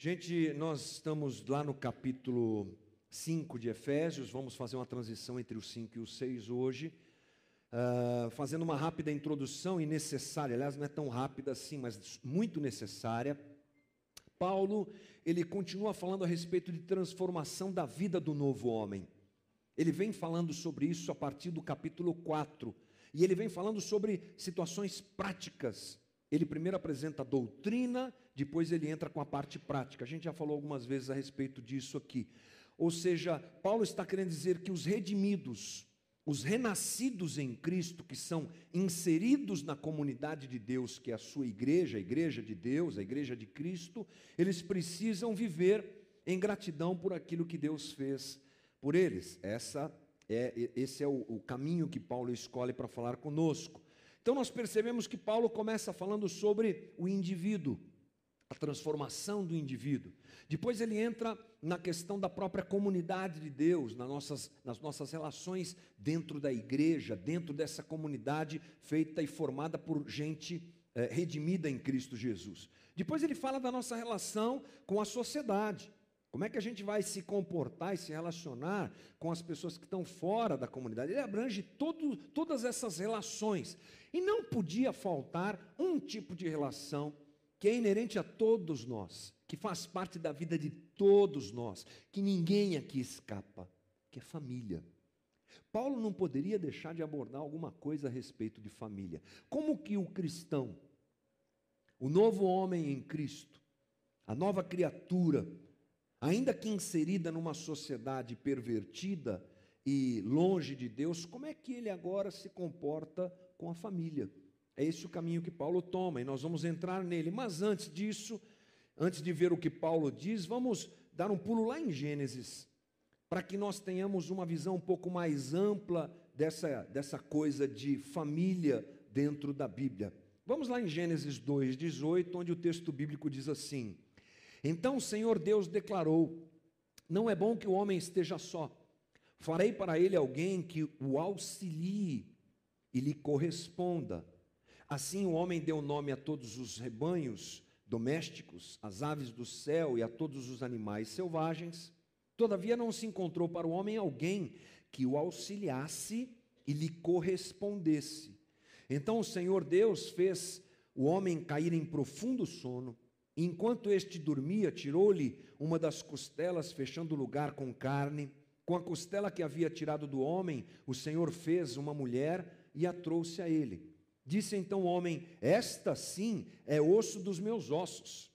Gente, nós estamos lá no capítulo 5 de Efésios, vamos fazer uma transição entre o 5 e o 6 hoje, uh, fazendo uma rápida introdução e necessária, aliás, não é tão rápida assim, mas muito necessária. Paulo, ele continua falando a respeito de transformação da vida do novo homem. Ele vem falando sobre isso a partir do capítulo 4, e ele vem falando sobre situações práticas. Ele primeiro apresenta a doutrina, depois ele entra com a parte prática. A gente já falou algumas vezes a respeito disso aqui. Ou seja, Paulo está querendo dizer que os redimidos, os renascidos em Cristo, que são inseridos na comunidade de Deus, que é a sua igreja, a igreja de Deus, a igreja de Cristo, eles precisam viver em gratidão por aquilo que Deus fez por eles. Essa é, esse é o, o caminho que Paulo escolhe para falar conosco. Então nós percebemos que Paulo começa falando sobre o indivíduo, a transformação do indivíduo. Depois ele entra na questão da própria comunidade de Deus, nas nossas, nas nossas relações dentro da igreja, dentro dessa comunidade feita e formada por gente é, redimida em Cristo Jesus. Depois ele fala da nossa relação com a sociedade. Como é que a gente vai se comportar e se relacionar com as pessoas que estão fora da comunidade? Ele abrange todo, todas essas relações. E não podia faltar um tipo de relação que é inerente a todos nós, que faz parte da vida de todos nós, que ninguém aqui escapa, que é família. Paulo não poderia deixar de abordar alguma coisa a respeito de família. Como que o cristão, o novo homem em Cristo, a nova criatura, ainda que inserida numa sociedade pervertida e longe de Deus, como é que ele agora se comporta com a família? É esse o caminho que Paulo toma e nós vamos entrar nele. Mas antes disso, antes de ver o que Paulo diz, vamos dar um pulo lá em Gênesis, para que nós tenhamos uma visão um pouco mais ampla dessa, dessa coisa de família dentro da Bíblia. Vamos lá em Gênesis 2,18, onde o texto bíblico diz assim: então o Senhor Deus declarou: Não é bom que o homem esteja só. Farei para ele alguém que o auxilie e lhe corresponda. Assim o homem deu nome a todos os rebanhos domésticos, às aves do céu e a todos os animais selvagens. Todavia não se encontrou para o homem alguém que o auxiliasse e lhe correspondesse. Então o Senhor Deus fez o homem cair em profundo sono Enquanto este dormia, tirou-lhe uma das costelas, fechando o lugar com carne. Com a costela que havia tirado do homem, o Senhor fez uma mulher e a trouxe a ele. Disse então o homem: Esta sim é osso dos meus ossos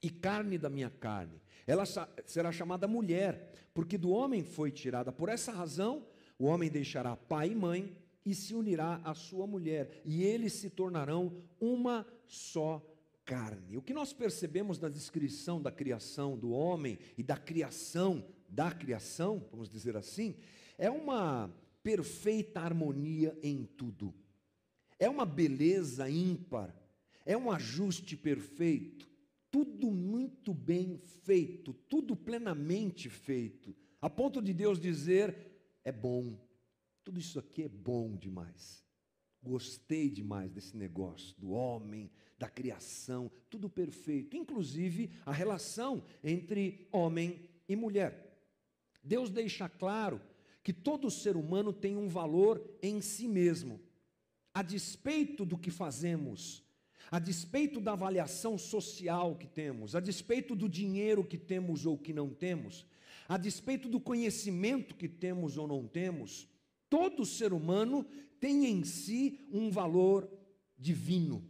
e carne da minha carne. Ela será chamada mulher, porque do homem foi tirada. Por essa razão, o homem deixará pai e mãe e se unirá à sua mulher, e eles se tornarão uma só carne. O que nós percebemos na descrição da criação do homem e da criação da criação, vamos dizer assim, é uma perfeita harmonia em tudo. É uma beleza ímpar, é um ajuste perfeito, tudo muito bem feito, tudo plenamente feito, a ponto de Deus dizer: é bom, tudo isso aqui é bom demais. Gostei demais desse negócio, do homem, da criação, tudo perfeito, inclusive a relação entre homem e mulher. Deus deixa claro que todo ser humano tem um valor em si mesmo, a despeito do que fazemos, a despeito da avaliação social que temos, a despeito do dinheiro que temos ou que não temos, a despeito do conhecimento que temos ou não temos, Todo ser humano tem em si um valor divino,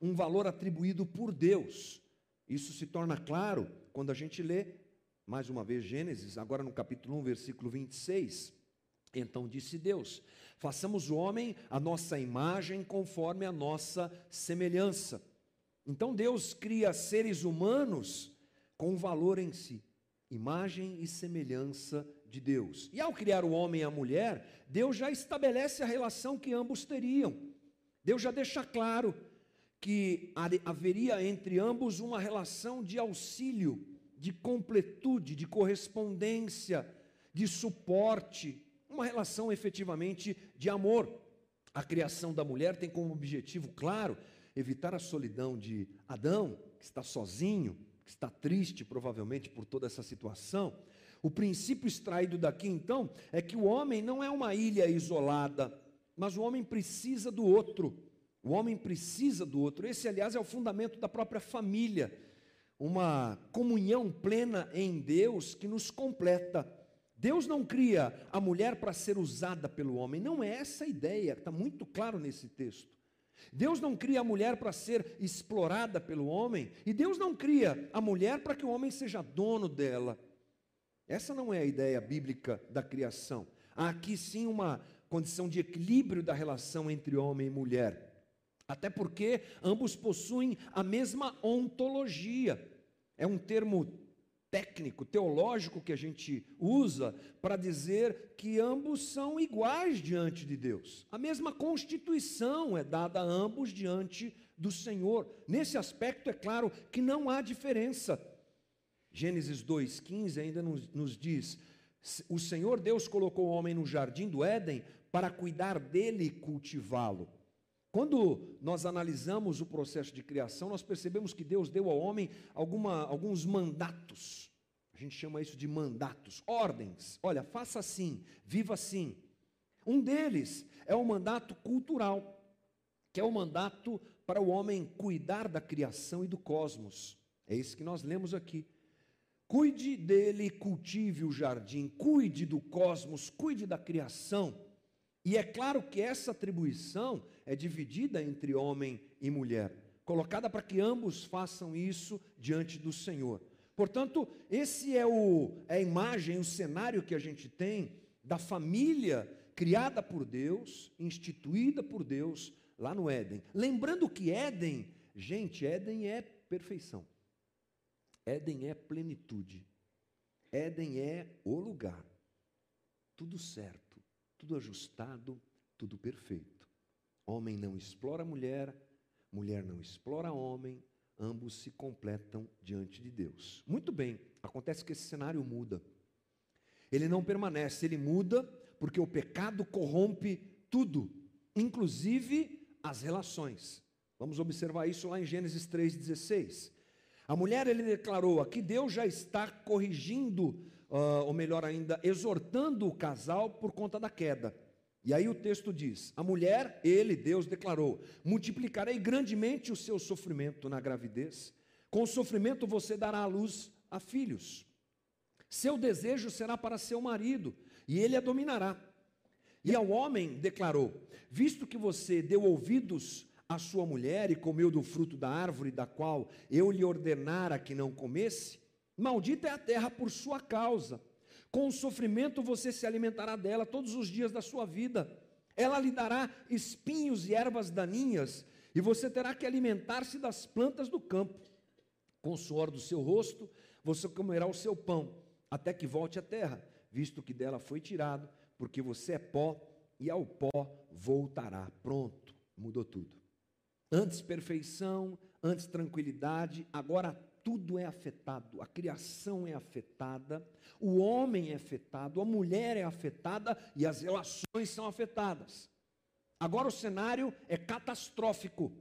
um valor atribuído por Deus. Isso se torna claro quando a gente lê, mais uma vez, Gênesis, agora no capítulo 1, versículo 26. Então disse Deus: façamos o homem a nossa imagem conforme a nossa semelhança. Então Deus cria seres humanos com valor em si imagem e semelhança de Deus. E ao criar o homem e a mulher, Deus já estabelece a relação que ambos teriam. Deus já deixa claro que haveria entre ambos uma relação de auxílio, de completude, de correspondência, de suporte, uma relação efetivamente de amor. A criação da mulher tem como objetivo claro evitar a solidão de Adão, que está sozinho, está triste provavelmente por toda essa situação, o princípio extraído daqui então é que o homem não é uma ilha isolada, mas o homem precisa do outro. O homem precisa do outro. Esse, aliás, é o fundamento da própria família. Uma comunhão plena em Deus que nos completa. Deus não cria a mulher para ser usada pelo homem, não é essa a ideia, está muito claro nesse texto. Deus não cria a mulher para ser explorada pelo homem, e Deus não cria a mulher para que o homem seja dono dela. Essa não é a ideia bíblica da criação. Há aqui sim uma condição de equilíbrio da relação entre homem e mulher. Até porque ambos possuem a mesma ontologia. É um termo técnico, teológico que a gente usa para dizer que ambos são iguais diante de Deus. A mesma constituição é dada a ambos diante do Senhor. Nesse aspecto, é claro que não há diferença. Gênesis 2,15 ainda nos, nos diz: O Senhor Deus colocou o homem no jardim do Éden para cuidar dele e cultivá-lo. Quando nós analisamos o processo de criação, nós percebemos que Deus deu ao homem alguma, alguns mandatos. A gente chama isso de mandatos, ordens. Olha, faça assim, viva assim. Um deles é o mandato cultural, que é o mandato para o homem cuidar da criação e do cosmos. É isso que nós lemos aqui. Cuide dele, cultive o jardim, cuide do cosmos, cuide da criação. E é claro que essa atribuição é dividida entre homem e mulher, colocada para que ambos façam isso diante do Senhor. Portanto, esse é, o, é a imagem, o cenário que a gente tem da família criada por Deus, instituída por Deus lá no Éden. Lembrando que Éden, gente, Éden é perfeição. Éden é plenitude. Éden é o lugar. Tudo certo tudo ajustado, tudo perfeito. Homem não explora mulher, mulher não explora homem, ambos se completam diante de Deus. Muito bem, acontece que esse cenário muda. Ele não permanece, ele muda porque o pecado corrompe tudo, inclusive as relações. Vamos observar isso lá em Gênesis 3,16. A mulher, ele declarou: aqui Deus já está corrigindo uh, ou melhor ainda, exortando o casal por conta da queda. E aí o texto diz: A mulher, ele, Deus, declarou: Multiplicarei grandemente o seu sofrimento na gravidez, com o sofrimento você dará à luz a filhos. Seu desejo será para seu marido, e ele a dominará. E ao homem declarou: Visto que você deu ouvidos à sua mulher e comeu do fruto da árvore da qual eu lhe ordenara que não comesse, Maldita é a terra por sua causa. Com o sofrimento você se alimentará dela todos os dias da sua vida. Ela lhe dará espinhos e ervas daninhas, e você terá que alimentar-se das plantas do campo. Com o suor do seu rosto, você comerá o seu pão, até que volte à terra, visto que dela foi tirado, porque você é pó, e ao pó voltará. Pronto, mudou tudo. Antes perfeição, antes tranquilidade, agora tudo é afetado, a criação é afetada, o homem é afetado, a mulher é afetada e as relações são afetadas. Agora o cenário é catastrófico.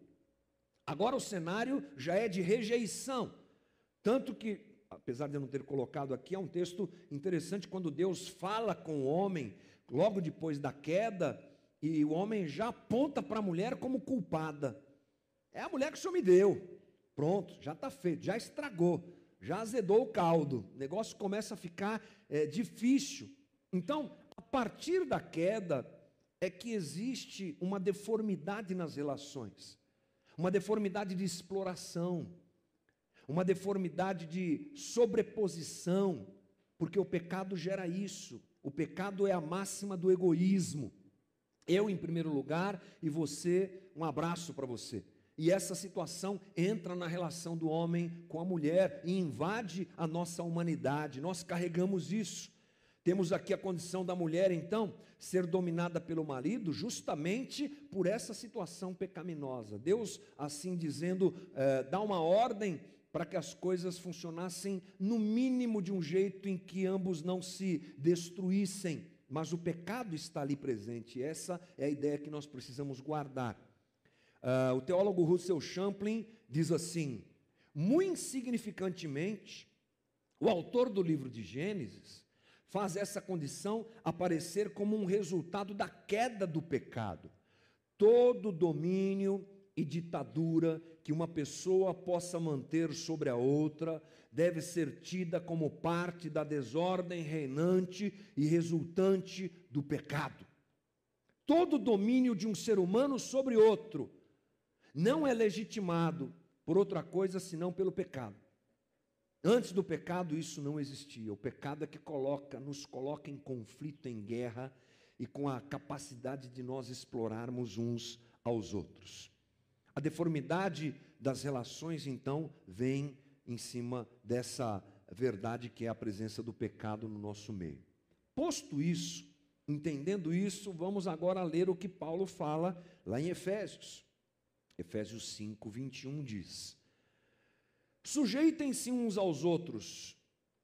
Agora o cenário já é de rejeição. Tanto que, apesar de eu não ter colocado aqui, é um texto interessante quando Deus fala com o homem, logo depois da queda, e o homem já aponta para a mulher como culpada. É a mulher que o Senhor me deu. Pronto, já está feito, já estragou, já azedou o caldo, o negócio começa a ficar é, difícil. Então, a partir da queda, é que existe uma deformidade nas relações, uma deformidade de exploração, uma deformidade de sobreposição, porque o pecado gera isso. O pecado é a máxima do egoísmo. Eu em primeiro lugar e você, um abraço para você. E essa situação entra na relação do homem com a mulher e invade a nossa humanidade. Nós carregamos isso. Temos aqui a condição da mulher, então, ser dominada pelo marido, justamente por essa situação pecaminosa. Deus, assim dizendo, eh, dá uma ordem para que as coisas funcionassem no mínimo de um jeito em que ambos não se destruíssem, mas o pecado está ali presente. Essa é a ideia que nós precisamos guardar. Uh, o teólogo Russell Champlin diz assim: Muito insignificantemente, o autor do livro de Gênesis faz essa condição aparecer como um resultado da queda do pecado. Todo domínio e ditadura que uma pessoa possa manter sobre a outra deve ser tida como parte da desordem reinante e resultante do pecado. Todo domínio de um ser humano sobre outro não é legitimado por outra coisa senão pelo pecado. Antes do pecado isso não existia. O pecado é que coloca, nos coloca em conflito, em guerra e com a capacidade de nós explorarmos uns aos outros. A deformidade das relações então vem em cima dessa verdade que é a presença do pecado no nosso meio. Posto isso, entendendo isso, vamos agora ler o que Paulo fala lá em Efésios. Efésios 5, 21 diz: Sujeitem-se uns aos outros,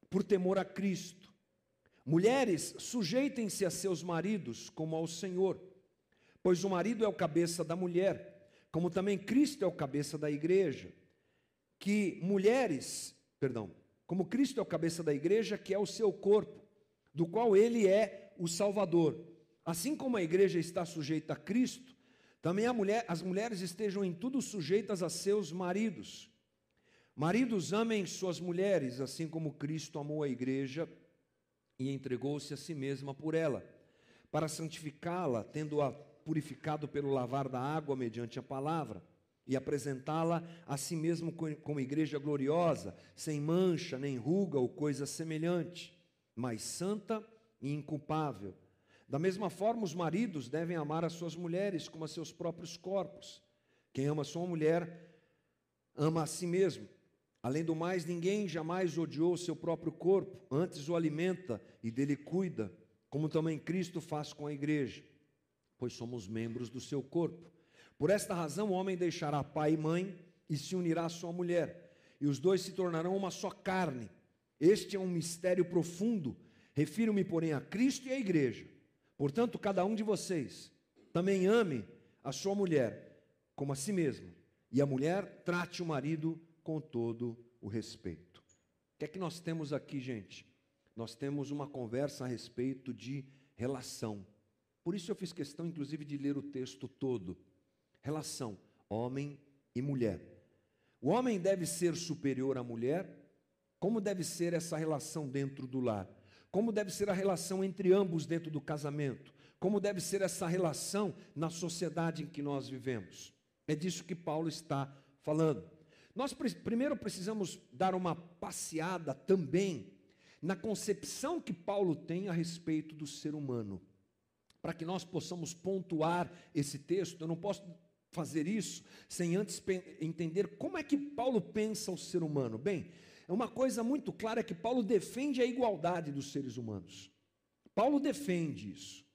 por temor a Cristo. Mulheres, sujeitem-se a seus maridos, como ao Senhor, pois o marido é o cabeça da mulher, como também Cristo é o cabeça da igreja que mulheres, perdão, como Cristo é o cabeça da igreja, que é o seu corpo, do qual ele é o Salvador. Assim como a igreja está sujeita a Cristo, também mulher, as mulheres estejam em tudo sujeitas a seus maridos. Maridos, amem suas mulheres, assim como Cristo amou a igreja e entregou-se a si mesma por ela, para santificá-la, tendo-a purificado pelo lavar da água mediante a palavra e apresentá-la a si mesmo como igreja gloriosa, sem mancha, nem ruga ou coisa semelhante, mas santa e inculpável. Da mesma forma, os maridos devem amar as suas mulheres como a seus próprios corpos. Quem ama sua mulher, ama a si mesmo. Além do mais, ninguém jamais odiou seu próprio corpo, antes o alimenta e dele cuida, como também Cristo faz com a igreja, pois somos membros do seu corpo. Por esta razão, o homem deixará pai e mãe e se unirá à sua mulher, e os dois se tornarão uma só carne. Este é um mistério profundo. Refiro-me, porém, a Cristo e à igreja. Portanto, cada um de vocês também ame a sua mulher como a si mesmo, e a mulher trate o marido com todo o respeito. O que é que nós temos aqui, gente? Nós temos uma conversa a respeito de relação. Por isso eu fiz questão, inclusive, de ler o texto todo relação homem e mulher. O homem deve ser superior à mulher? Como deve ser essa relação dentro do lar? Como deve ser a relação entre ambos dentro do casamento? Como deve ser essa relação na sociedade em que nós vivemos? É disso que Paulo está falando. Nós primeiro precisamos dar uma passeada também na concepção que Paulo tem a respeito do ser humano. Para que nós possamos pontuar esse texto, eu não posso fazer isso sem antes entender como é que Paulo pensa o ser humano. Bem, uma coisa muito clara que Paulo defende a igualdade dos seres humanos. Paulo defende isso.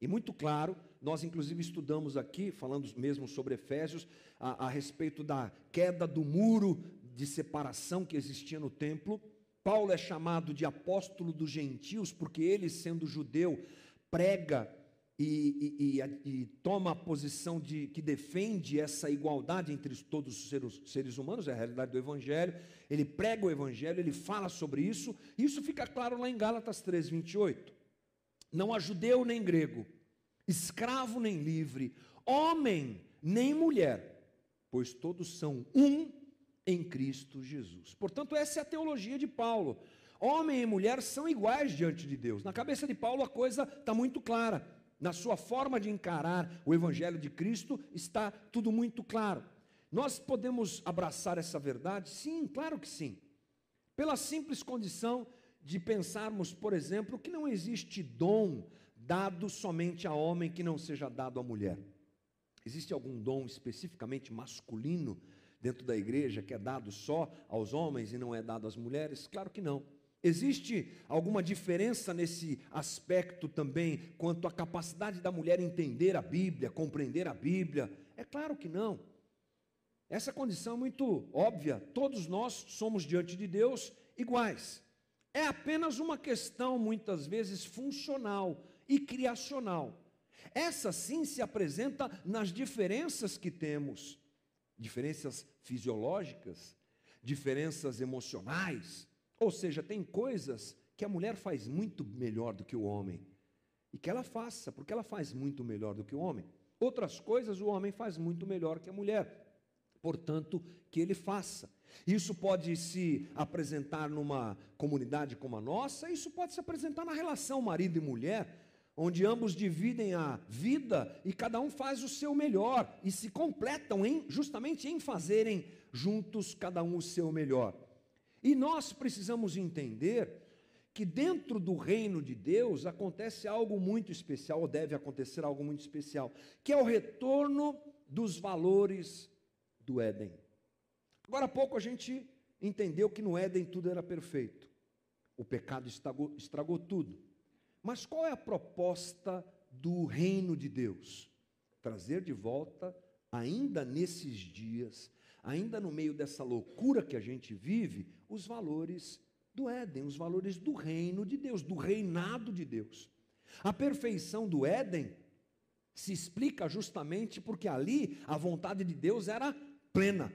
E muito claro, nós inclusive estudamos aqui, falando mesmo sobre Efésios, a, a respeito da queda do muro de separação que existia no templo. Paulo é chamado de apóstolo dos gentios, porque ele, sendo judeu, prega e, e, e, toma a posição de que defende essa igualdade entre todos os seres, seres, humanos, é a realidade do Evangelho, ele prega o Evangelho, ele fala sobre isso, e isso fica claro lá em Gálatas 3, 28. Não há judeu nem grego, escravo nem livre, homem nem mulher, pois todos são um em Cristo Jesus. Portanto, essa é a teologia de Paulo. Homem e mulher são iguais diante de Deus. Na cabeça de Paulo a coisa está muito clara na sua forma de encarar o Evangelho de Cristo, está tudo muito claro. Nós podemos abraçar essa verdade? Sim, claro que sim. Pela simples condição de pensarmos, por exemplo, que não existe dom dado somente a homem que não seja dado à mulher. Existe algum dom especificamente masculino dentro da igreja que é dado só aos homens e não é dado às mulheres? Claro que não. Existe alguma diferença nesse aspecto também quanto à capacidade da mulher entender a Bíblia, compreender a Bíblia? É claro que não. Essa condição é muito óbvia. Todos nós somos diante de Deus iguais. É apenas uma questão, muitas vezes, funcional e criacional. Essa sim se apresenta nas diferenças que temos, diferenças fisiológicas, diferenças emocionais. Ou seja, tem coisas que a mulher faz muito melhor do que o homem. E que ela faça, porque ela faz muito melhor do que o homem. Outras coisas o homem faz muito melhor que a mulher. Portanto, que ele faça. Isso pode se apresentar numa comunidade como a nossa, isso pode se apresentar na relação marido e mulher, onde ambos dividem a vida e cada um faz o seu melhor e se completam em justamente em fazerem juntos cada um o seu melhor. E nós precisamos entender que dentro do reino de Deus acontece algo muito especial, ou deve acontecer algo muito especial, que é o retorno dos valores do Éden. Agora há pouco a gente entendeu que no Éden tudo era perfeito. O pecado estragou, estragou tudo. Mas qual é a proposta do reino de Deus? Trazer de volta, ainda nesses dias, ainda no meio dessa loucura que a gente vive, os valores do Éden, os valores do reino de Deus, do reinado de Deus. A perfeição do Éden se explica justamente porque ali a vontade de Deus era plena.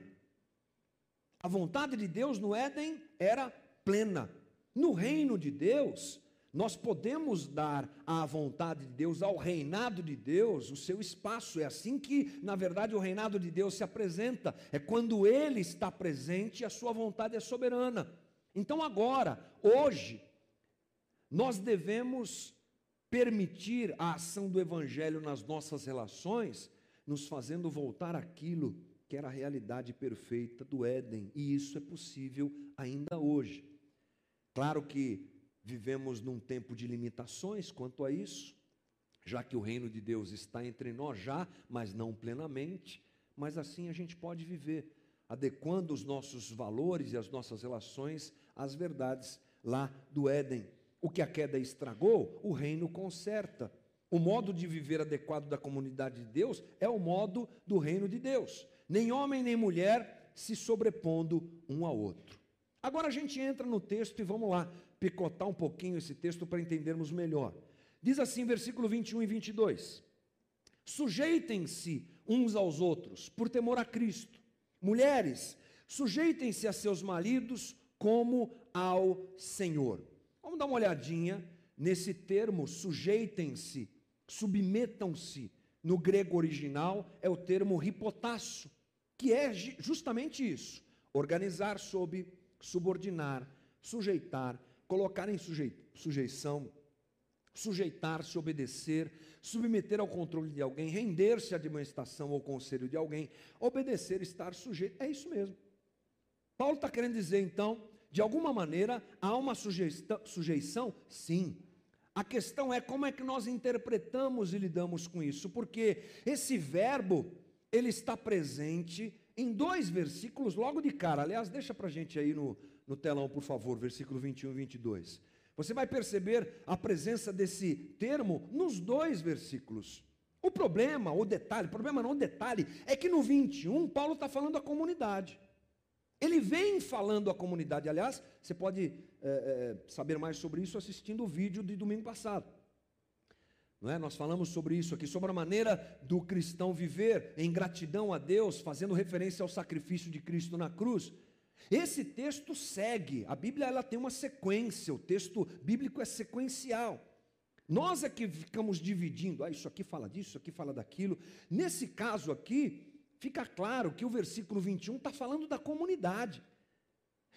A vontade de Deus no Éden era plena. No reino de Deus, nós podemos dar à vontade de Deus, ao reinado de Deus, o seu espaço. É assim que, na verdade, o reinado de Deus se apresenta. É quando Ele está presente a sua vontade é soberana. Então, agora, hoje, nós devemos permitir a ação do Evangelho nas nossas relações, nos fazendo voltar aquilo que era a realidade perfeita do Éden, e isso é possível ainda hoje. Claro que vivemos num tempo de limitações quanto a isso, já que o reino de Deus está entre nós já, mas não plenamente, mas assim a gente pode viver, adequando os nossos valores e as nossas relações às verdades lá do Éden. O que a queda estragou, o reino conserta. O modo de viver adequado da comunidade de Deus é o modo do reino de Deus nem homem nem mulher se sobrepondo um ao outro. Agora a gente entra no texto e vamos lá picotar um pouquinho esse texto para entendermos melhor. Diz assim, versículo 21 e 22: Sujeitem-se uns aos outros por temor a Cristo. Mulheres, sujeitem-se a seus maridos como ao Senhor. Vamos dar uma olhadinha nesse termo, sujeitem-se, submetam-se. No grego original é o termo hipotasso, que é justamente isso: organizar sob, subordinar, sujeitar, colocar em sujeição, sujeitar-se, obedecer, submeter ao controle de alguém, render-se à administração ou conselho de alguém, obedecer, estar sujeito. É isso mesmo. Paulo está querendo dizer, então, de alguma maneira, há uma sujeição? Sim. A questão é como é que nós interpretamos e lidamos com isso, porque esse verbo ele está presente em dois versículos logo de cara. Aliás, deixa para a gente aí no, no telão, por favor, versículo 21 e 22. Você vai perceber a presença desse termo nos dois versículos. O problema, o detalhe, o problema não o detalhe, é que no 21 Paulo está falando da comunidade. Ele vem falando a comunidade. Aliás, você pode é, é, saber mais sobre isso assistindo o vídeo de domingo passado. Não é? Nós falamos sobre isso aqui, sobre a maneira do cristão viver em gratidão a Deus, fazendo referência ao sacrifício de Cristo na cruz. Esse texto segue, a Bíblia ela tem uma sequência, o texto bíblico é sequencial. Nós é que ficamos dividindo, ah, isso aqui fala disso, isso aqui fala daquilo. Nesse caso aqui, fica claro que o versículo 21 está falando da comunidade.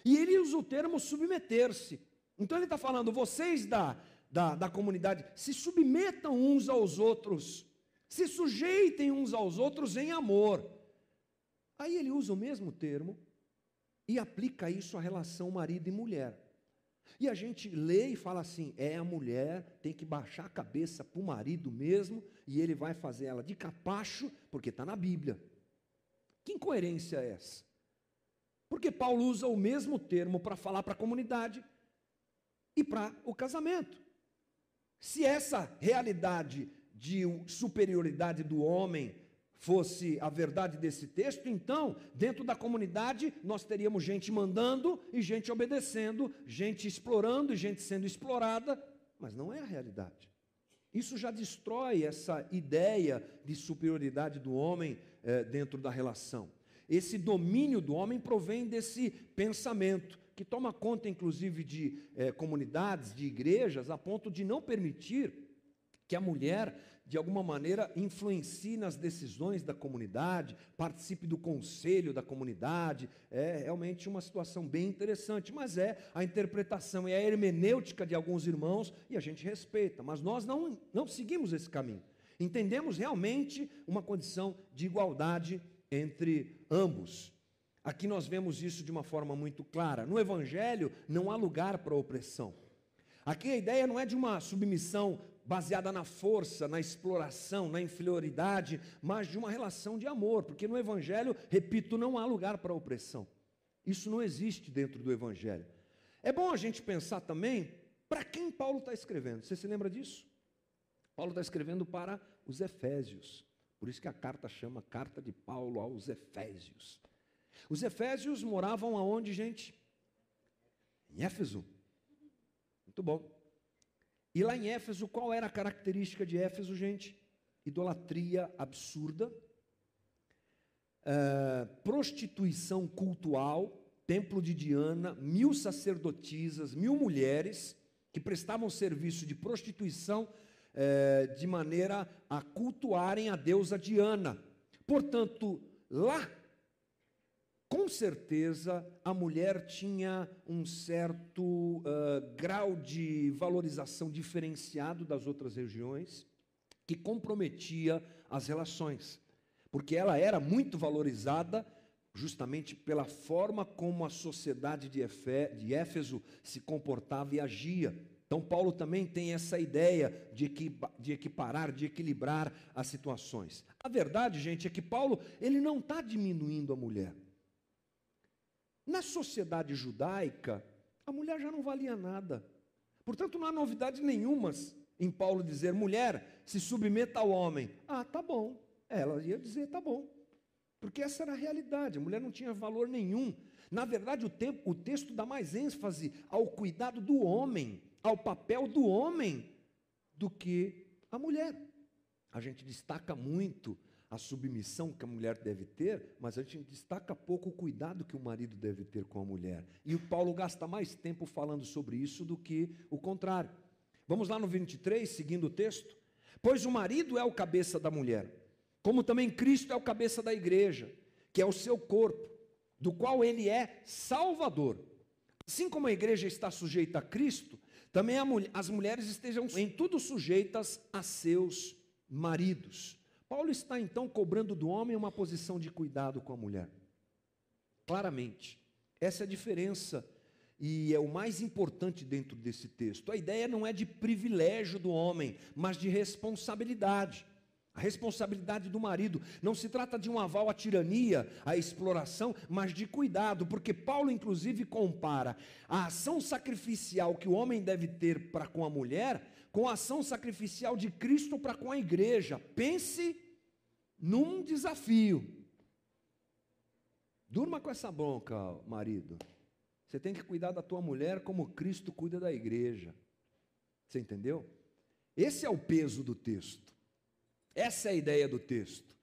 E ele usa o termo submeter-se. Então ele está falando, vocês da da, da comunidade, se submetam uns aos outros, se sujeitem uns aos outros em amor. Aí ele usa o mesmo termo e aplica isso à relação marido e mulher. E a gente lê e fala assim: é a mulher, tem que baixar a cabeça para o marido mesmo, e ele vai fazer ela de capacho, porque está na Bíblia. Que incoerência é essa? Porque Paulo usa o mesmo termo para falar para a comunidade e para o casamento. Se essa realidade de superioridade do homem fosse a verdade desse texto, então, dentro da comunidade, nós teríamos gente mandando e gente obedecendo, gente explorando e gente sendo explorada, mas não é a realidade. Isso já destrói essa ideia de superioridade do homem eh, dentro da relação. esse domínio do homem provém desse pensamento, que toma conta, inclusive, de é, comunidades, de igrejas, a ponto de não permitir que a mulher de alguma maneira, influencie nas decisões da comunidade, participe do conselho da comunidade. É realmente uma situação bem interessante, mas é a interpretação e a hermenêutica de alguns irmãos e a gente respeita, mas nós não, não seguimos esse caminho. Entendemos realmente uma condição de igualdade entre ambos. Aqui nós vemos isso de uma forma muito clara. No Evangelho não há lugar para opressão. Aqui a ideia não é de uma submissão baseada na força, na exploração, na inferioridade, mas de uma relação de amor, porque no Evangelho, repito, não há lugar para opressão. Isso não existe dentro do Evangelho. É bom a gente pensar também para quem Paulo está escrevendo. Você se lembra disso? Paulo está escrevendo para os Efésios. Por isso que a carta chama Carta de Paulo aos Efésios. Os Efésios moravam aonde, gente? Em Éfeso. Muito bom. E lá em Éfeso, qual era a característica de Éfeso, gente? Idolatria absurda, é, prostituição cultual, templo de Diana, mil sacerdotisas, mil mulheres que prestavam serviço de prostituição é, de maneira a cultuarem a deusa Diana. Portanto, lá com certeza a mulher tinha um certo uh, grau de valorização diferenciado das outras regiões, que comprometia as relações, porque ela era muito valorizada justamente pela forma como a sociedade de, de Éfeso se comportava e agia. Então, Paulo também tem essa ideia de, de equiparar, de equilibrar as situações. A verdade, gente, é que Paulo ele não está diminuindo a mulher. Na sociedade judaica, a mulher já não valia nada. Portanto, não há novidade nenhuma em Paulo dizer: mulher, se submeta ao homem. Ah, tá bom. Ela ia dizer: tá bom. Porque essa era a realidade, a mulher não tinha valor nenhum. Na verdade, o, tempo, o texto dá mais ênfase ao cuidado do homem, ao papel do homem, do que a mulher. A gente destaca muito a submissão que a mulher deve ter, mas a gente destaca pouco o cuidado que o marido deve ter com a mulher. E o Paulo gasta mais tempo falando sobre isso do que o contrário. Vamos lá no 23, seguindo o texto. Pois o marido é o cabeça da mulher, como também Cristo é o cabeça da igreja, que é o seu corpo, do qual ele é salvador. Assim como a igreja está sujeita a Cristo, também as mulheres estejam em tudo sujeitas a seus maridos. Paulo está então cobrando do homem uma posição de cuidado com a mulher. Claramente. Essa é a diferença e é o mais importante dentro desse texto. A ideia não é de privilégio do homem, mas de responsabilidade. A responsabilidade do marido. Não se trata de um aval à tirania, à exploração, mas de cuidado, porque Paulo, inclusive, compara a ação sacrificial que o homem deve ter para com a mulher com a ação sacrificial de Cristo para com a igreja. Pense num desafio. Durma com essa bronca, marido. Você tem que cuidar da tua mulher como Cristo cuida da igreja. Você entendeu? Esse é o peso do texto. Essa é a ideia do texto.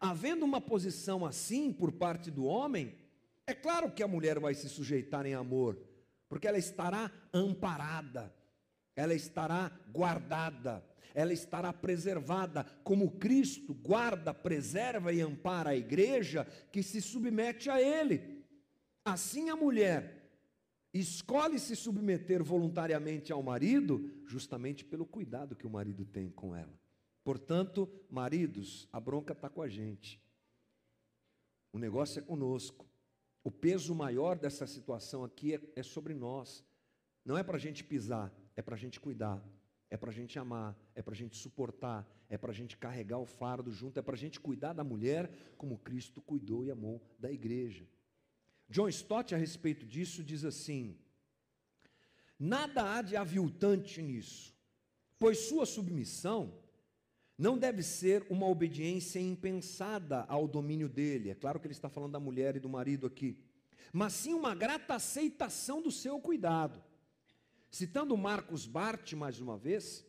Havendo uma posição assim por parte do homem, é claro que a mulher vai se sujeitar em amor, porque ela estará amparada, ela estará guardada, ela estará preservada, como Cristo guarda, preserva e ampara a igreja que se submete a Ele. Assim a mulher escolhe se submeter voluntariamente ao marido, justamente pelo cuidado que o marido tem com ela. Portanto, maridos, a bronca está com a gente. O negócio é conosco. O peso maior dessa situação aqui é, é sobre nós. Não é para a gente pisar, é para a gente cuidar, é para a gente amar, é para a gente suportar, é para a gente carregar o fardo junto, é para a gente cuidar da mulher como Cristo cuidou e amou da igreja. John Stott, a respeito disso, diz assim: Nada há de aviltante nisso, pois sua submissão não deve ser uma obediência impensada ao domínio dele. É claro que ele está falando da mulher e do marido aqui, mas sim uma grata aceitação do seu cuidado. Citando Marcos Bart mais uma vez,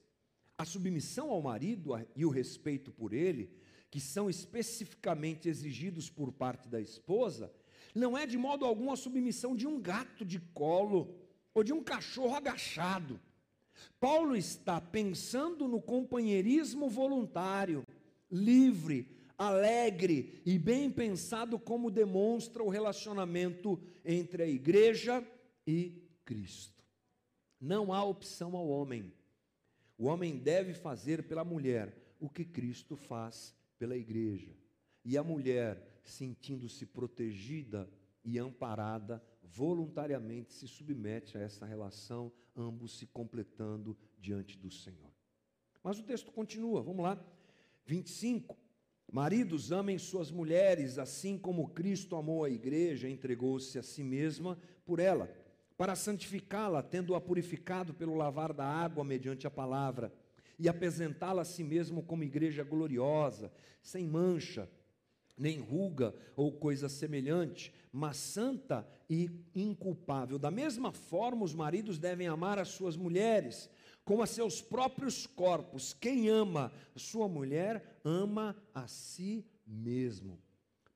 a submissão ao marido e o respeito por ele que são especificamente exigidos por parte da esposa, não é de modo algum a submissão de um gato de colo ou de um cachorro agachado. Paulo está pensando no companheirismo voluntário, livre, alegre e bem pensado, como demonstra o relacionamento entre a igreja e Cristo. Não há opção ao homem. O homem deve fazer pela mulher o que Cristo faz pela igreja. E a mulher, sentindo-se protegida e amparada, voluntariamente se submete a essa relação, ambos se completando diante do Senhor. Mas o texto continua, vamos lá. 25. Maridos, amem suas mulheres, assim como Cristo amou a igreja, entregou-se a si mesma por ela, para santificá-la, tendo-a purificado pelo lavar da água mediante a palavra, e apresentá-la a si mesmo como igreja gloriosa, sem mancha, nem ruga ou coisa semelhante, mas santa e inculpável. Da mesma forma, os maridos devem amar as suas mulheres como a seus próprios corpos. Quem ama sua mulher, ama a si mesmo.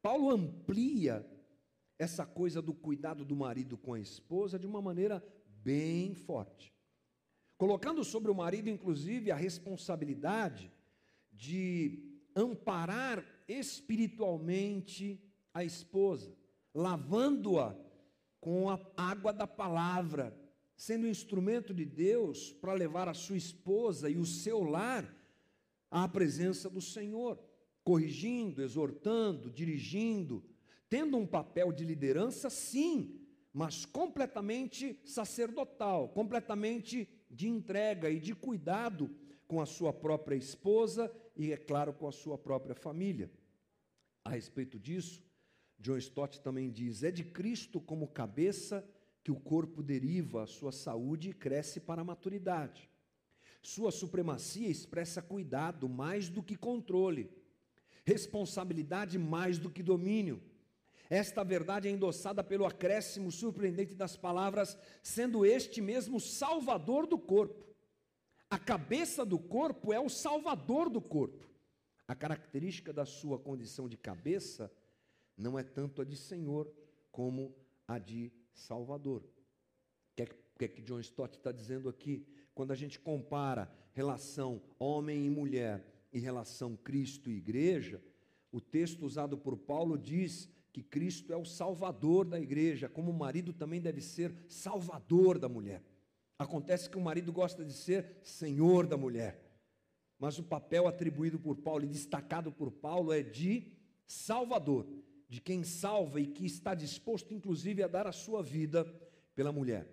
Paulo amplia essa coisa do cuidado do marido com a esposa de uma maneira bem forte. Colocando sobre o marido, inclusive, a responsabilidade de amparar espiritualmente a esposa, lavando-a com a água da palavra, sendo instrumento de Deus para levar a sua esposa e o seu lar à presença do Senhor, corrigindo, exortando, dirigindo, tendo um papel de liderança, sim, mas completamente sacerdotal, completamente de entrega e de cuidado com a sua própria esposa e, é claro, com a sua própria família. A respeito disso, John Stott também diz: é de Cristo como cabeça que o corpo deriva a sua saúde e cresce para a maturidade. Sua supremacia expressa cuidado mais do que controle, responsabilidade mais do que domínio. Esta verdade é endossada pelo acréscimo surpreendente das palavras, sendo este mesmo salvador do corpo. A cabeça do corpo é o salvador do corpo. A característica da sua condição de cabeça não é tanto a de Senhor como a de Salvador. O que, é, que é John Stott está dizendo aqui? Quando a gente compara relação homem e mulher e relação Cristo e igreja, o texto usado por Paulo diz que Cristo é o salvador da igreja, como o marido também deve ser salvador da mulher. Acontece que o marido gosta de ser senhor da mulher, mas o papel atribuído por Paulo e destacado por Paulo é de salvador de quem salva e que está disposto, inclusive, a dar a sua vida pela mulher.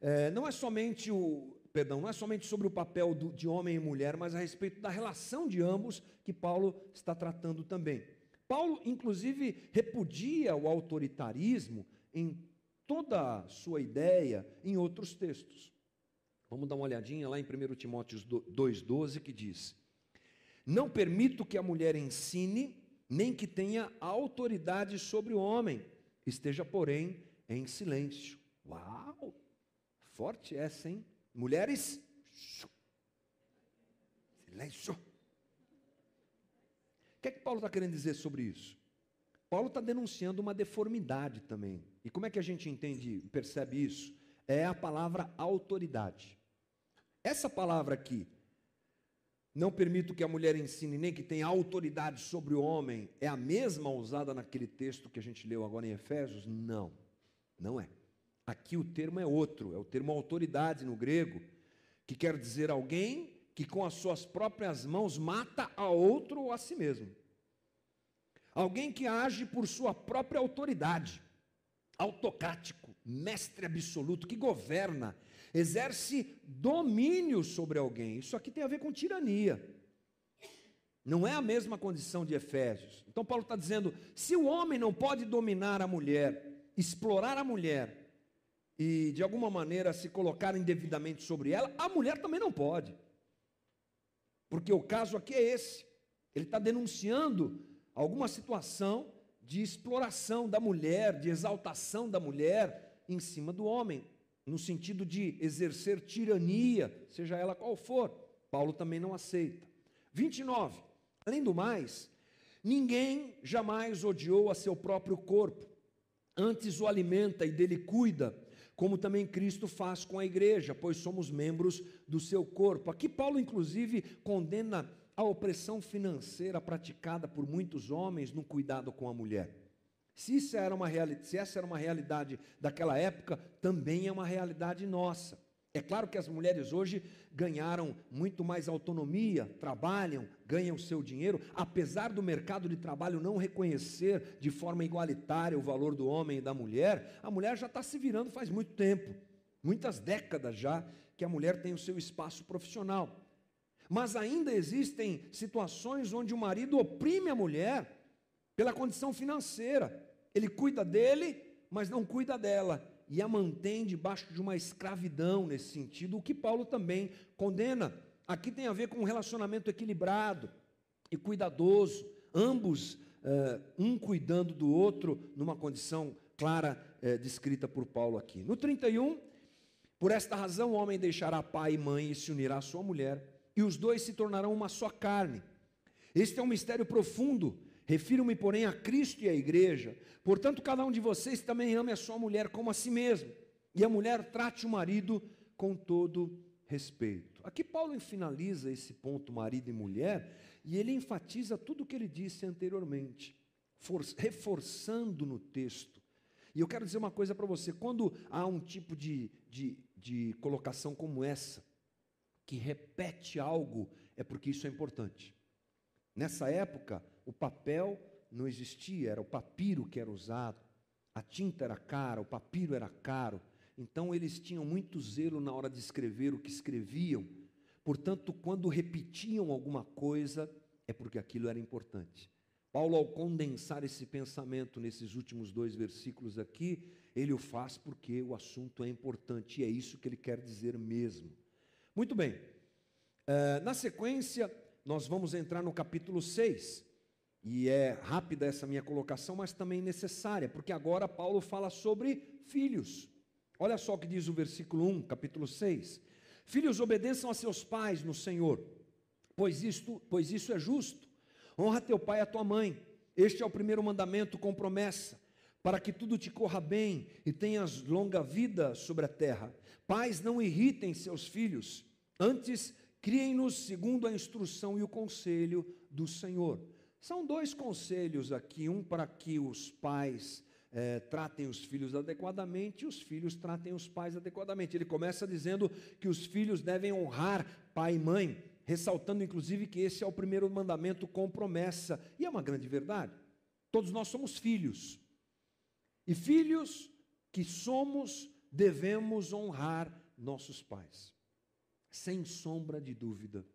É, não é somente o, perdão, não é somente sobre o papel do, de homem e mulher, mas a respeito da relação de ambos que Paulo está tratando também. Paulo, inclusive, repudia o autoritarismo em toda a sua ideia em outros textos. Vamos dar uma olhadinha lá em 1 Timóteo 2,12 que diz: Não permito que a mulher ensine nem que tenha autoridade sobre o homem, esteja, porém, em silêncio. Uau! Forte essa, hein? Mulheres, silêncio. Que é que Paulo está querendo dizer sobre isso? Paulo está denunciando uma deformidade também. E como é que a gente entende, percebe isso? É a palavra autoridade. Essa palavra aqui, não permito que a mulher ensine nem que tenha autoridade sobre o homem. É a mesma usada naquele texto que a gente leu agora em Efésios? Não, não é. Aqui o termo é outro, é o termo autoridade no grego, que quer dizer alguém que com as suas próprias mãos mata a outro ou a si mesmo. Alguém que age por sua própria autoridade, autocrático, mestre absoluto, que governa, exerce domínio sobre alguém. Isso aqui tem a ver com tirania. Não é a mesma condição de Efésios. Então, Paulo está dizendo: se o homem não pode dominar a mulher, explorar a mulher e de alguma maneira se colocar indevidamente sobre ela, a mulher também não pode. Porque o caso aqui é esse. Ele está denunciando alguma situação de exploração da mulher, de exaltação da mulher em cima do homem no sentido de exercer tirania, seja ela qual for. Paulo também não aceita. 29. Além do mais, Ninguém jamais odiou a seu próprio corpo, antes o alimenta e dele cuida, como também Cristo faz com a igreja, pois somos membros do seu corpo. Aqui, Paulo, inclusive, condena a opressão financeira praticada por muitos homens no cuidado com a mulher. Se, isso era uma se essa era uma realidade daquela época, também é uma realidade nossa. É claro que as mulheres hoje ganharam muito mais autonomia, trabalham, ganham seu dinheiro, apesar do mercado de trabalho não reconhecer de forma igualitária o valor do homem e da mulher, a mulher já está se virando faz muito tempo, muitas décadas já, que a mulher tem o seu espaço profissional. Mas ainda existem situações onde o marido oprime a mulher pela condição financeira. Ele cuida dele, mas não cuida dela e a mantém debaixo de uma escravidão nesse sentido, o que Paulo também condena. Aqui tem a ver com um relacionamento equilibrado e cuidadoso, ambos, uh, um cuidando do outro, numa condição clara uh, descrita por Paulo aqui. No 31, por esta razão o homem deixará pai e mãe e se unirá à sua mulher, e os dois se tornarão uma só carne. Este é um mistério profundo Refiro-me, porém, a Cristo e à igreja. Portanto, cada um de vocês também ame a sua mulher como a si mesmo, e a mulher trate o marido com todo respeito. Aqui Paulo finaliza esse ponto marido e mulher, e ele enfatiza tudo o que ele disse anteriormente, reforçando no texto. E eu quero dizer uma coisa para você: quando há um tipo de, de, de colocação como essa, que repete algo, é porque isso é importante. Nessa época, o papel não existia, era o papiro que era usado. A tinta era cara, o papiro era caro. Então eles tinham muito zelo na hora de escrever o que escreviam. Portanto, quando repetiam alguma coisa, é porque aquilo era importante. Paulo, ao condensar esse pensamento nesses últimos dois versículos aqui, ele o faz porque o assunto é importante e é isso que ele quer dizer mesmo. Muito bem, uh, na sequência, nós vamos entrar no capítulo 6. E é rápida essa minha colocação, mas também necessária, porque agora Paulo fala sobre filhos. Olha só o que diz o versículo 1, capítulo 6. Filhos, obedeçam a seus pais no Senhor, pois isto, pois isso é justo. Honra teu pai e a tua mãe. Este é o primeiro mandamento com promessa, para que tudo te corra bem e tenhas longa vida sobre a terra. Pais, não irritem seus filhos, antes criem-nos segundo a instrução e o conselho do Senhor. São dois conselhos aqui: um para que os pais é, tratem os filhos adequadamente e os filhos tratem os pais adequadamente. Ele começa dizendo que os filhos devem honrar pai e mãe, ressaltando inclusive que esse é o primeiro mandamento com promessa, e é uma grande verdade. Todos nós somos filhos, e filhos que somos, devemos honrar nossos pais, sem sombra de dúvida,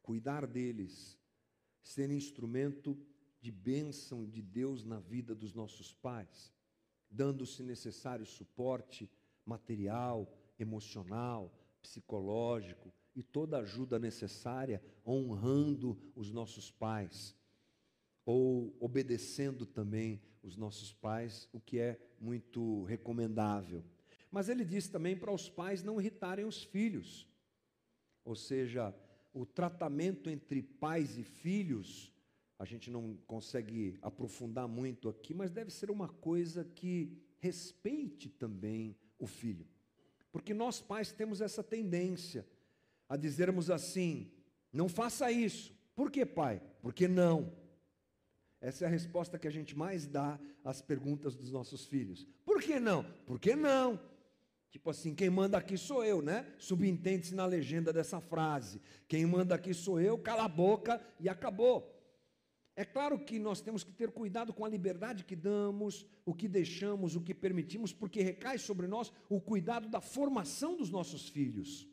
cuidar deles ser instrumento de bênção de Deus na vida dos nossos pais, dando, se necessário, suporte material, emocional, psicológico e toda ajuda necessária, honrando os nossos pais, ou obedecendo também os nossos pais, o que é muito recomendável. Mas ele diz também para os pais não irritarem os filhos, ou seja, o tratamento entre pais e filhos, a gente não consegue aprofundar muito aqui, mas deve ser uma coisa que respeite também o filho. Porque nós pais temos essa tendência a dizermos assim: não faça isso. Por que, pai? Porque não. Essa é a resposta que a gente mais dá às perguntas dos nossos filhos. Por que não? Por que não? Tipo assim, quem manda aqui sou eu, né? Subentende-se na legenda dessa frase. Quem manda aqui sou eu, cala a boca e acabou. É claro que nós temos que ter cuidado com a liberdade que damos, o que deixamos, o que permitimos, porque recai sobre nós o cuidado da formação dos nossos filhos.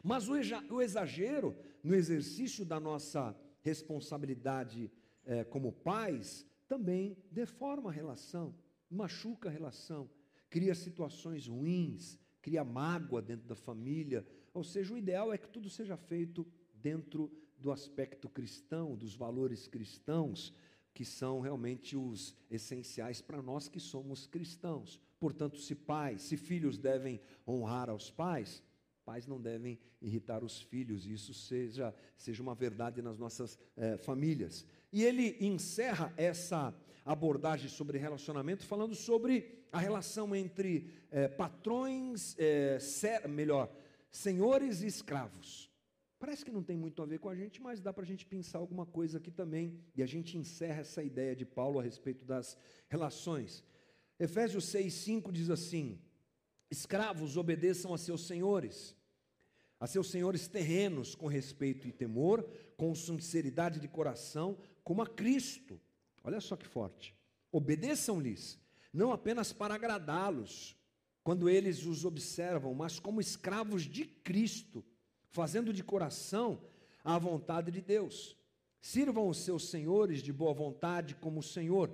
Mas o exagero no exercício da nossa responsabilidade eh, como pais também deforma a relação, machuca a relação cria situações ruins, cria mágoa dentro da família. Ou seja, o ideal é que tudo seja feito dentro do aspecto cristão, dos valores cristãos, que são realmente os essenciais para nós que somos cristãos. Portanto, se pais, se filhos devem honrar aos pais, pais não devem irritar os filhos, isso seja, seja uma verdade nas nossas eh, famílias. E ele encerra essa abordagem sobre relacionamento falando sobre a relação entre é, patrões, é, ser, melhor, senhores e escravos. Parece que não tem muito a ver com a gente, mas dá para a gente pensar alguma coisa aqui também. E a gente encerra essa ideia de Paulo a respeito das relações. Efésios 6,5 diz assim: Escravos, obedeçam a seus senhores, a seus senhores terrenos, com respeito e temor, com sinceridade de coração, como a Cristo. Olha só que forte. Obedeçam-lhes, não apenas para agradá-los, quando eles os observam, mas como escravos de Cristo, fazendo de coração a vontade de Deus. Sirvam os seus senhores de boa vontade como o Senhor,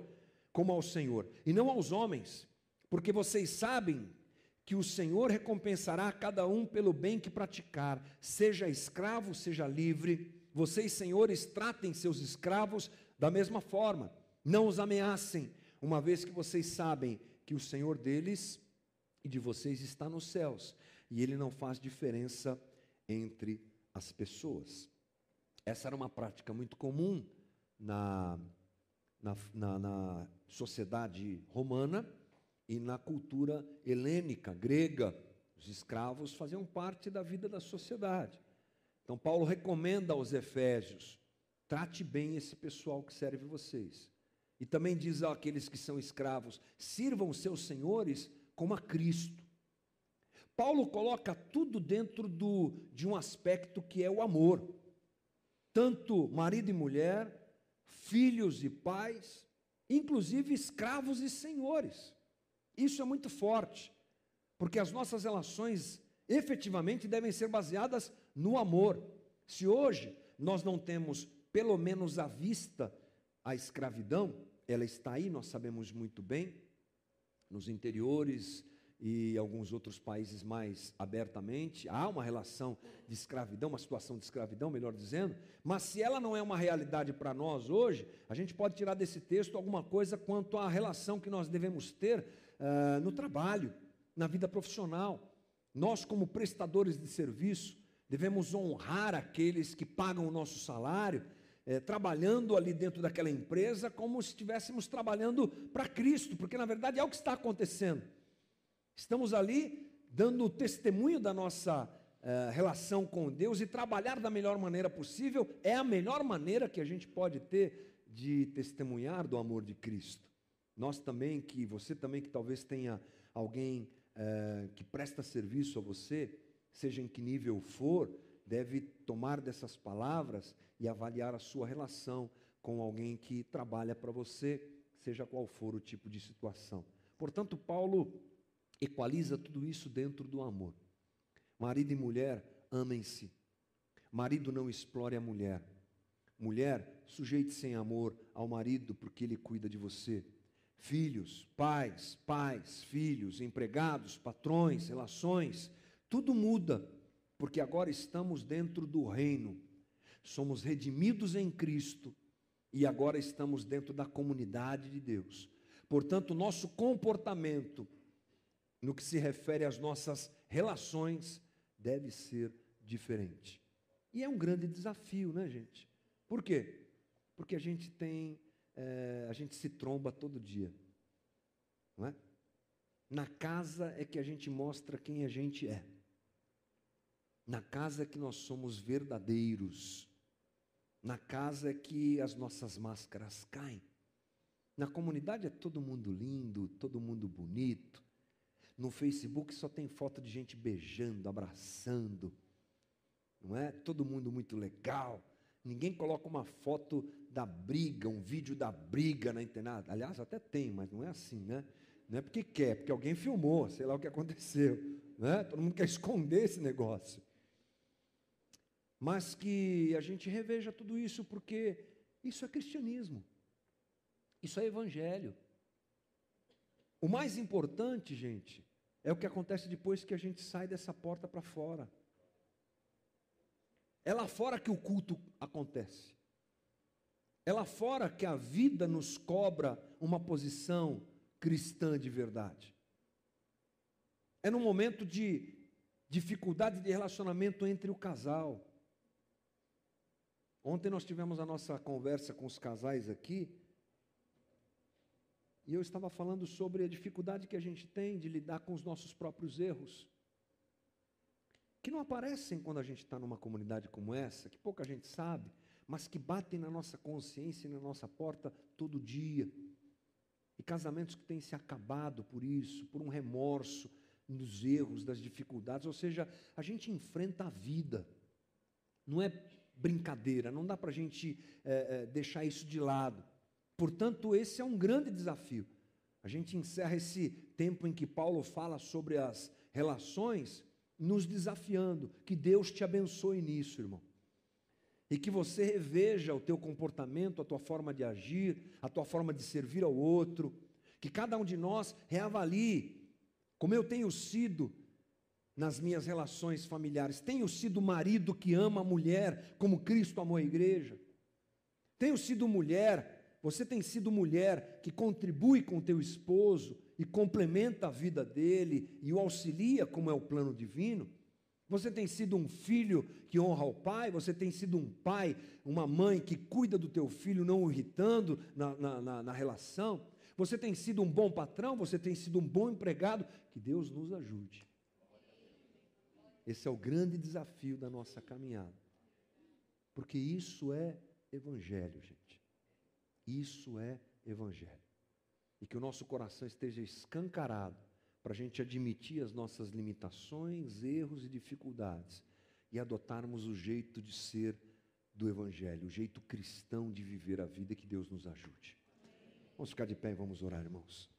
como ao Senhor, e não aos homens, porque vocês sabem que o Senhor recompensará cada um pelo bem que praticar, seja escravo, seja livre. Vocês, senhores, tratem seus escravos da mesma forma. Não os ameacem, uma vez que vocês sabem que o Senhor deles e de vocês está nos céus, e ele não faz diferença entre as pessoas. Essa era uma prática muito comum na, na, na, na sociedade romana e na cultura helênica, grega. Os escravos faziam parte da vida da sociedade. Então, Paulo recomenda aos Efésios: trate bem esse pessoal que serve vocês. E também diz àqueles que são escravos: sirvam seus senhores como a Cristo. Paulo coloca tudo dentro do, de um aspecto que é o amor. Tanto marido e mulher, filhos e pais, inclusive escravos e senhores. Isso é muito forte, porque as nossas relações efetivamente devem ser baseadas no amor. Se hoje nós não temos, pelo menos à vista, a escravidão, ela está aí, nós sabemos muito bem, nos interiores e alguns outros países mais abertamente, há uma relação de escravidão, uma situação de escravidão, melhor dizendo, mas se ela não é uma realidade para nós hoje, a gente pode tirar desse texto alguma coisa quanto à relação que nós devemos ter uh, no trabalho, na vida profissional. Nós, como prestadores de serviço, devemos honrar aqueles que pagam o nosso salário, é, trabalhando ali dentro daquela empresa como se estivéssemos trabalhando para Cristo, porque na verdade é o que está acontecendo. Estamos ali dando testemunho da nossa é, relação com Deus e trabalhar da melhor maneira possível é a melhor maneira que a gente pode ter de testemunhar do amor de Cristo. Nós também, que você também que talvez tenha alguém é, que presta serviço a você, seja em que nível for, deve tomar dessas palavras e avaliar a sua relação com alguém que trabalha para você, seja qual for o tipo de situação. Portanto, Paulo equaliza tudo isso dentro do amor. Marido e mulher, amem-se. Marido não explore a mulher. Mulher, sujeite-se em amor ao marido porque ele cuida de você. Filhos, pais, pais, filhos, empregados, patrões, relações, tudo muda porque agora estamos dentro do reino, somos redimidos em Cristo e agora estamos dentro da comunidade de Deus. Portanto, nosso comportamento, no que se refere às nossas relações, deve ser diferente. E é um grande desafio, né, gente? Por quê? Porque a gente tem, é, a gente se tromba todo dia, não é? Na casa é que a gente mostra quem a gente é. Na casa é que nós somos verdadeiros. Na casa é que as nossas máscaras caem. Na comunidade é todo mundo lindo, todo mundo bonito. No Facebook só tem foto de gente beijando, abraçando. Não é? Todo mundo muito legal. Ninguém coloca uma foto da briga, um vídeo da briga na internet. Aliás, até tem, mas não é assim, né? Não é porque quer, porque alguém filmou, sei lá o que aconteceu. Né? Todo mundo quer esconder esse negócio mas que a gente reveja tudo isso, porque isso é cristianismo, isso é evangelho. O mais importante, gente, é o que acontece depois que a gente sai dessa porta para fora. É lá fora que o culto acontece. É lá fora que a vida nos cobra uma posição cristã de verdade. É no momento de dificuldade de relacionamento entre o casal Ontem nós tivemos a nossa conversa com os casais aqui, e eu estava falando sobre a dificuldade que a gente tem de lidar com os nossos próprios erros, que não aparecem quando a gente está numa comunidade como essa, que pouca gente sabe, mas que batem na nossa consciência e na nossa porta todo dia. E casamentos que têm se acabado por isso, por um remorso nos erros, das dificuldades, ou seja, a gente enfrenta a vida, não é brincadeira, não dá para a gente é, é, deixar isso de lado. Portanto, esse é um grande desafio. A gente encerra esse tempo em que Paulo fala sobre as relações, nos desafiando. Que Deus te abençoe nisso, irmão. E que você reveja o teu comportamento, a tua forma de agir, a tua forma de servir ao outro. Que cada um de nós reavalie como eu tenho sido nas minhas relações familiares. Tenho sido marido que ama a mulher como Cristo amou a igreja. Tenho sido mulher, você tem sido mulher que contribui com teu esposo e complementa a vida dele e o auxilia como é o plano divino. Você tem sido um filho que honra o pai, você tem sido um pai, uma mãe que cuida do teu filho, não o irritando na, na, na, na relação. Você tem sido um bom patrão, você tem sido um bom empregado. Que Deus nos ajude. Esse é o grande desafio da nossa caminhada. Porque isso é evangelho, gente. Isso é evangelho. E que o nosso coração esteja escancarado para a gente admitir as nossas limitações, erros e dificuldades e adotarmos o jeito de ser do Evangelho, o jeito cristão de viver a vida que Deus nos ajude. Vamos ficar de pé e vamos orar, irmãos.